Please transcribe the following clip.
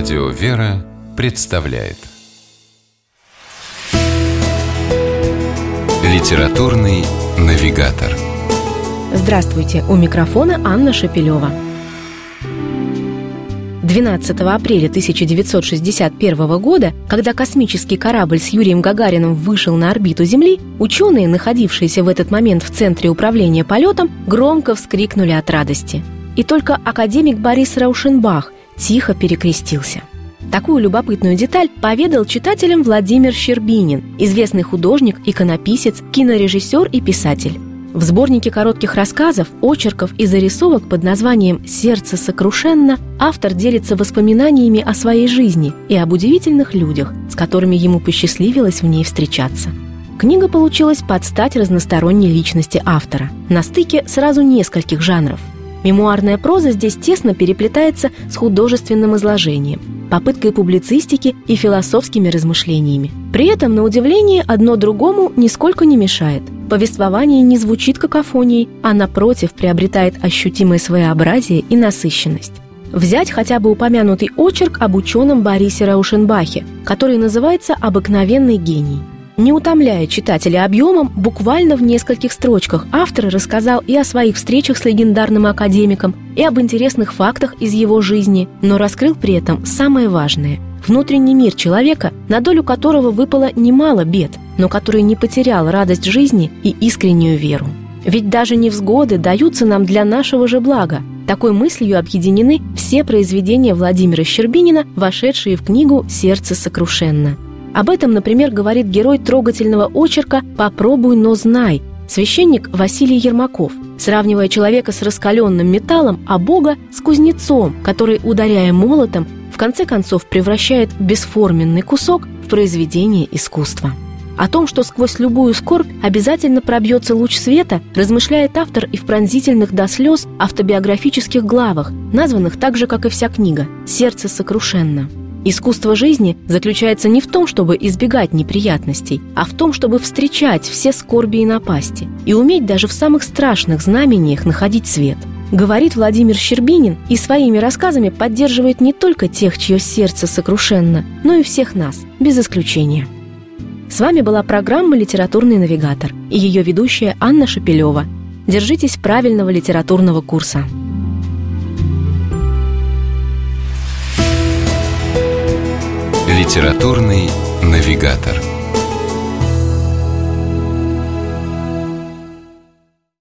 Радио «Вера» представляет Литературный навигатор Здравствуйте! У микрофона Анна Шапилева. 12 апреля 1961 года, когда космический корабль с Юрием Гагарином вышел на орбиту Земли, ученые, находившиеся в этот момент в Центре управления полетом, громко вскрикнули от радости. И только академик Борис Раушенбах тихо перекрестился. Такую любопытную деталь поведал читателям Владимир Щербинин, известный художник, иконописец, кинорежиссер и писатель. В сборнике коротких рассказов, очерков и зарисовок под названием «Сердце сокрушенно» автор делится воспоминаниями о своей жизни и об удивительных людях, с которыми ему посчастливилось в ней встречаться. Книга получилась под стать разносторонней личности автора, на стыке сразу нескольких жанров – Мемуарная проза здесь тесно переплетается с художественным изложением, попыткой публицистики и философскими размышлениями. При этом, на удивление, одно другому нисколько не мешает. Повествование не звучит какофонией, а напротив приобретает ощутимое своеобразие и насыщенность. Взять хотя бы упомянутый очерк об ученом Борисе Раушенбахе, который называется «Обыкновенный гений». Не утомляя читателя объемом, буквально в нескольких строчках автор рассказал и о своих встречах с легендарным академиком, и об интересных фактах из его жизни, но раскрыл при этом самое важное – внутренний мир человека, на долю которого выпало немало бед, но который не потерял радость жизни и искреннюю веру. Ведь даже невзгоды даются нам для нашего же блага. Такой мыслью объединены все произведения Владимира Щербинина, вошедшие в книгу «Сердце сокрушенно». Об этом, например, говорит герой трогательного очерка «Попробуй, но знай», священник Василий Ермаков, сравнивая человека с раскаленным металлом, а Бога с кузнецом, который, ударяя молотом, в конце концов превращает бесформенный кусок в произведение искусства. О том, что сквозь любую скорбь обязательно пробьется луч света, размышляет автор и в пронзительных до слез автобиографических главах, названных так же, как и вся книга «Сердце сокрушенно». Искусство жизни заключается не в том, чтобы избегать неприятностей, а в том, чтобы встречать все скорби и напасти и уметь даже в самых страшных знамениях находить свет. Говорит Владимир Щербинин и своими рассказами поддерживает не только тех, чье сердце сокрушенно, но и всех нас, без исключения. С вами была программа «Литературный навигатор» и ее ведущая Анна Шапилева. Держитесь правильного литературного курса. Литературный навигатор.